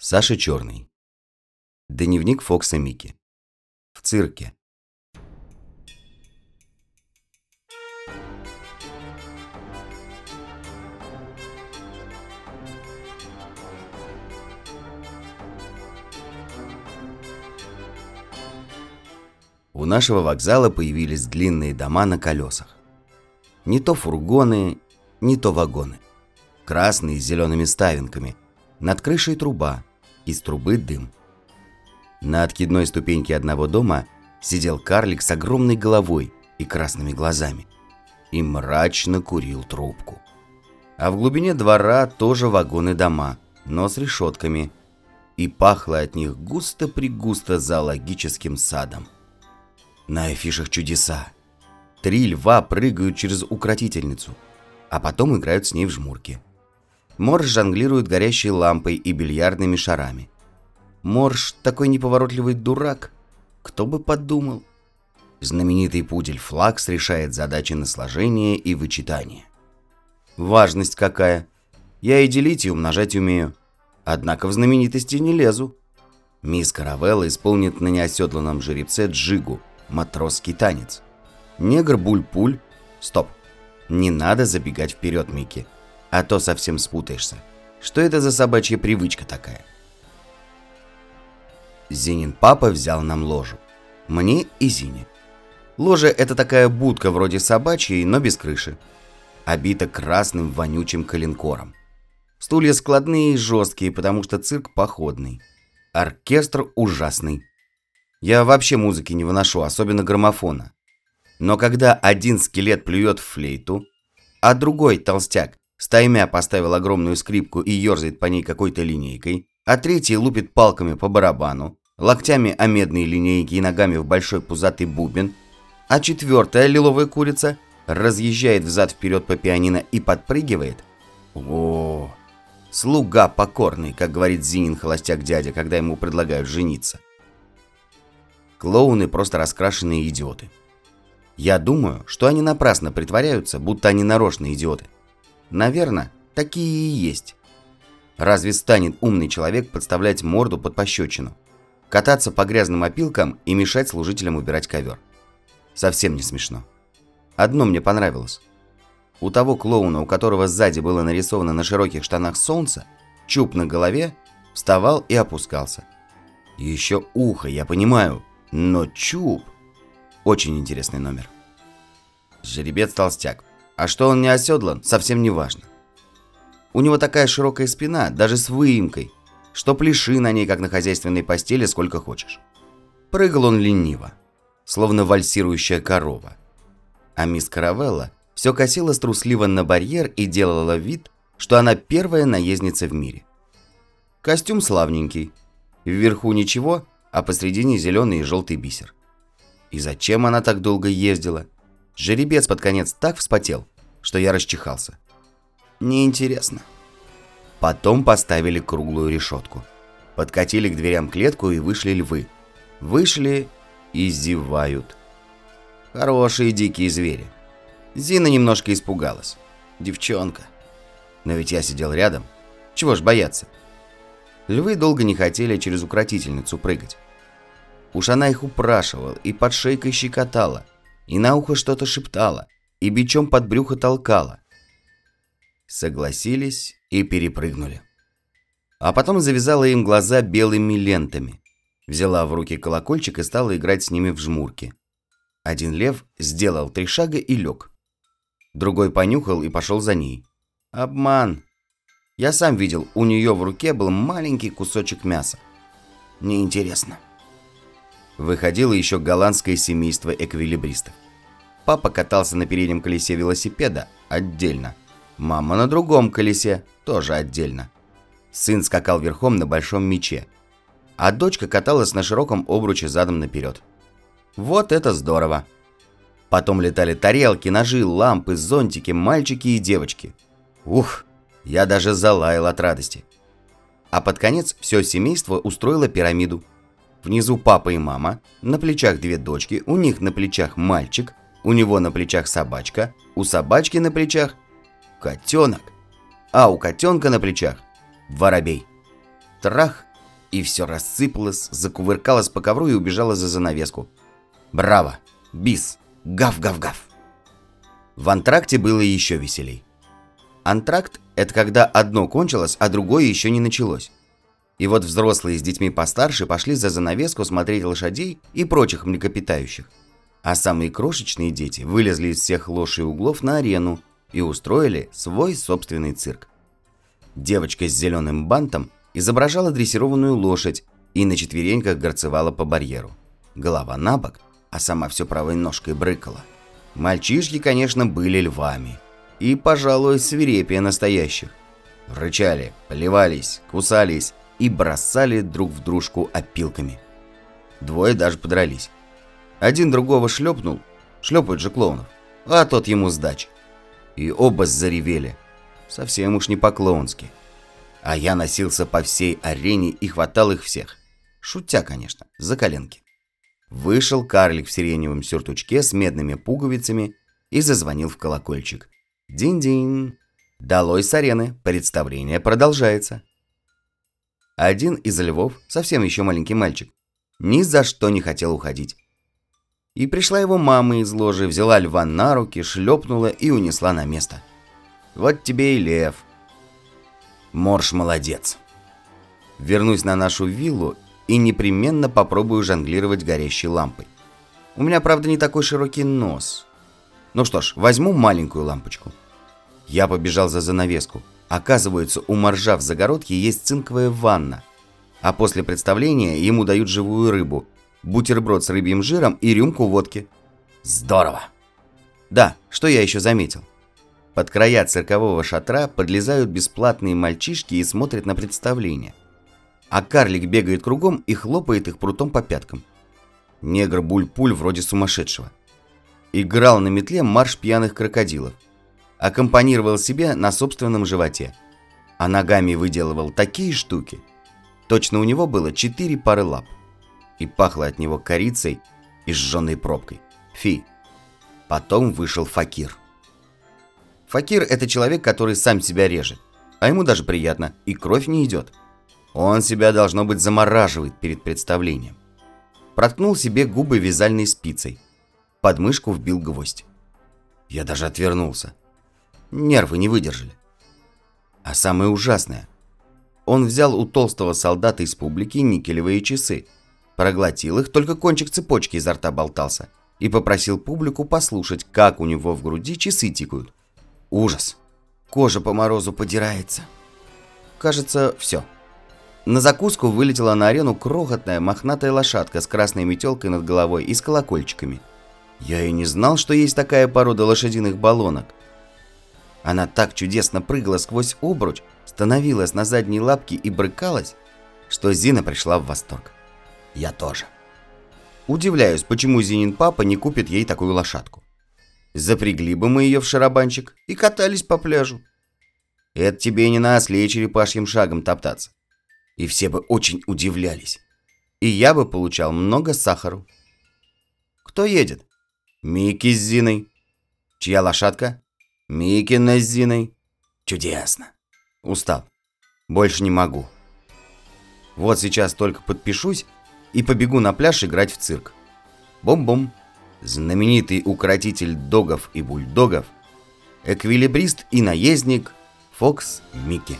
Саша Черный. Дневник Фокса Микки. В цирке. У нашего вокзала появились длинные дома на колесах. Не то фургоны, не то вагоны. Красные с зелеными ставинками. Над крышей труба. Из трубы дым. На откидной ступеньке одного дома сидел карлик с огромной головой и красными глазами. И мрачно курил трубку. А в глубине двора тоже вагоны дома, но с решетками. И пахло от них густо-пригусто зоологическим садом. На афишах чудеса. Три льва прыгают через укротительницу, а потом играют с ней в жмурки. Морж жонглирует горящей лампой и бильярдными шарами. Морж такой неповоротливый дурак. Кто бы подумал. Знаменитый пудель Флакс решает задачи на сложение и вычитание. Важность какая. Я и делить, и умножать умею. Однако в знаменитости не лезу. Мисс Каравелла исполнит на неоседланном жеребце джигу, матросский танец. Негр Буль-Пуль... Стоп. Не надо забегать вперед, Микки а то совсем спутаешься. Что это за собачья привычка такая? Зинин папа взял нам ложу. Мне и Зине. Ложа – это такая будка вроде собачьей, но без крыши. Обита красным вонючим коленкором. Стулья складные и жесткие, потому что цирк походный. Оркестр ужасный. Я вообще музыки не выношу, особенно граммофона. Но когда один скелет плюет в флейту, а другой, толстяк, Стаймя поставил огромную скрипку и ерзает по ней какой-то линейкой, а третий лупит палками по барабану, локтями о медные линейки и ногами в большой пузатый бубен, а четвертая лиловая курица разъезжает взад-вперед по пианино и подпрыгивает. О, слуга покорный, как говорит Зинин холостяк дядя, когда ему предлагают жениться. Клоуны просто раскрашенные идиоты. Я думаю, что они напрасно притворяются, будто они нарочные идиоты. Наверное, такие и есть. Разве станет умный человек подставлять морду под пощечину? Кататься по грязным опилкам и мешать служителям убирать ковер? Совсем не смешно. Одно мне понравилось. У того клоуна, у которого сзади было нарисовано на широких штанах солнце, чуб на голове, вставал и опускался. Еще ухо, я понимаю, но чуб... Очень интересный номер. Жеребец-толстяк. А что он не оседлан, совсем не важно. У него такая широкая спина, даже с выемкой, что пляши на ней, как на хозяйственной постели, сколько хочешь. Прыгал он лениво, словно вальсирующая корова. А мисс Каравелла все косила трусливо на барьер и делала вид, что она первая наездница в мире. Костюм славненький. Вверху ничего, а посредине зеленый и желтый бисер. И зачем она так долго ездила? Жеребец под конец так вспотел, что я расчихался. Неинтересно. Потом поставили круглую решетку. Подкатили к дверям клетку и вышли львы. Вышли и зевают. Хорошие дикие звери. Зина немножко испугалась. Девчонка. Но ведь я сидел рядом. Чего ж бояться? Львы долго не хотели через укротительницу прыгать. Уж она их упрашивала и под шейкой щекотала – и на ухо что-то шептала, и бичом под брюхо толкала. Согласились и перепрыгнули. А потом завязала им глаза белыми лентами, взяла в руки колокольчик и стала играть с ними в жмурки. Один лев сделал три шага и лег. Другой понюхал и пошел за ней. Обман. Я сам видел, у нее в руке был маленький кусочек мяса. Неинтересно выходило еще голландское семейство эквилибристов. Папа катался на переднем колесе велосипеда отдельно. Мама на другом колесе тоже отдельно. Сын скакал верхом на большом мече. А дочка каталась на широком обруче задом наперед. Вот это здорово. Потом летали тарелки, ножи, лампы, зонтики, мальчики и девочки. Ух, я даже залаял от радости. А под конец все семейство устроило пирамиду. Внизу папа и мама, на плечах две дочки, у них на плечах мальчик, у него на плечах собачка, у собачки на плечах котенок, а у котенка на плечах воробей. Трах И все рассыпалось, закувыркалось по ковру и убежало за занавеску. Браво! Бис! Гав-гав-гав! В антракте было еще веселей. Антракт – это когда одно кончилось, а другое еще не началось. И вот взрослые с детьми постарше пошли за занавеску смотреть лошадей и прочих млекопитающих. А самые крошечные дети вылезли из всех лож углов на арену и устроили свой собственный цирк. Девочка с зеленым бантом изображала дрессированную лошадь и на четвереньках горцевала по барьеру. Голова на бок, а сама все правой ножкой брыкала. Мальчишки, конечно, были львами. И, пожалуй, свирепее настоящих. Рычали, плевались, кусались и бросали друг в дружку опилками. Двое даже подрались. Один другого шлепнул, шлепают же клоунов, а тот ему сдач. И оба заревели, совсем уж не по-клоунски. А я носился по всей арене и хватал их всех. Шутя, конечно, за коленки. Вышел карлик в сиреневом сюртучке с медными пуговицами и зазвонил в колокольчик. Динь-динь. Долой с арены, представление продолжается. Один из львов, совсем еще маленький мальчик, ни за что не хотел уходить. И пришла его мама из ложи, взяла льва на руки, шлепнула и унесла на место. Вот тебе и лев. Морж молодец. Вернусь на нашу виллу и непременно попробую жонглировать горящей лампой. У меня, правда, не такой широкий нос. Ну что ж, возьму маленькую лампочку. Я побежал за занавеску. Оказывается, у моржа в загородке есть цинковая ванна. А после представления ему дают живую рыбу, бутерброд с рыбьим жиром и рюмку водки. Здорово! Да, что я еще заметил. Под края циркового шатра подлезают бесплатные мальчишки и смотрят на представление. А карлик бегает кругом и хлопает их прутом по пяткам. Негр Буль-Пуль вроде сумасшедшего. Играл на метле марш пьяных крокодилов. Аккомпанировал себе на собственном животе. А ногами выделывал такие штуки. Точно у него было четыре пары лап. И пахло от него корицей и сжженной пробкой. Фи. Потом вышел Факир. Факир – это человек, который сам себя режет. А ему даже приятно, и кровь не идет. Он себя, должно быть, замораживает перед представлением. Проткнул себе губы вязальной спицей. Под мышку вбил гвоздь. Я даже отвернулся. Нервы не выдержали. А самое ужасное. Он взял у толстого солдата из публики никелевые часы, проглотил их, только кончик цепочки изо рта болтался, и попросил публику послушать, как у него в груди часы тикают. Ужас. Кожа по морозу подирается. Кажется, все. На закуску вылетела на арену крохотная мохнатая лошадка с красной метелкой над головой и с колокольчиками. Я и не знал, что есть такая порода лошадиных баллонок. Она так чудесно прыгала сквозь обруч, становилась на задние лапки и брыкалась, что Зина пришла в восторг. Я тоже. Удивляюсь, почему Зинин папа не купит ей такую лошадку. Запрягли бы мы ее в шарабанчик и катались по пляжу. Это тебе не на осле черепашьим шагом топтаться. И все бы очень удивлялись. И я бы получал много сахару. Кто едет? Микки с Зиной. Чья лошадка? Микина с Зиной. Чудесно. Устал. Больше не могу. Вот сейчас только подпишусь и побегу на пляж играть в цирк. Бом-бом знаменитый укротитель догов и бульдогов, эквилибрист и наездник Фокс Микки.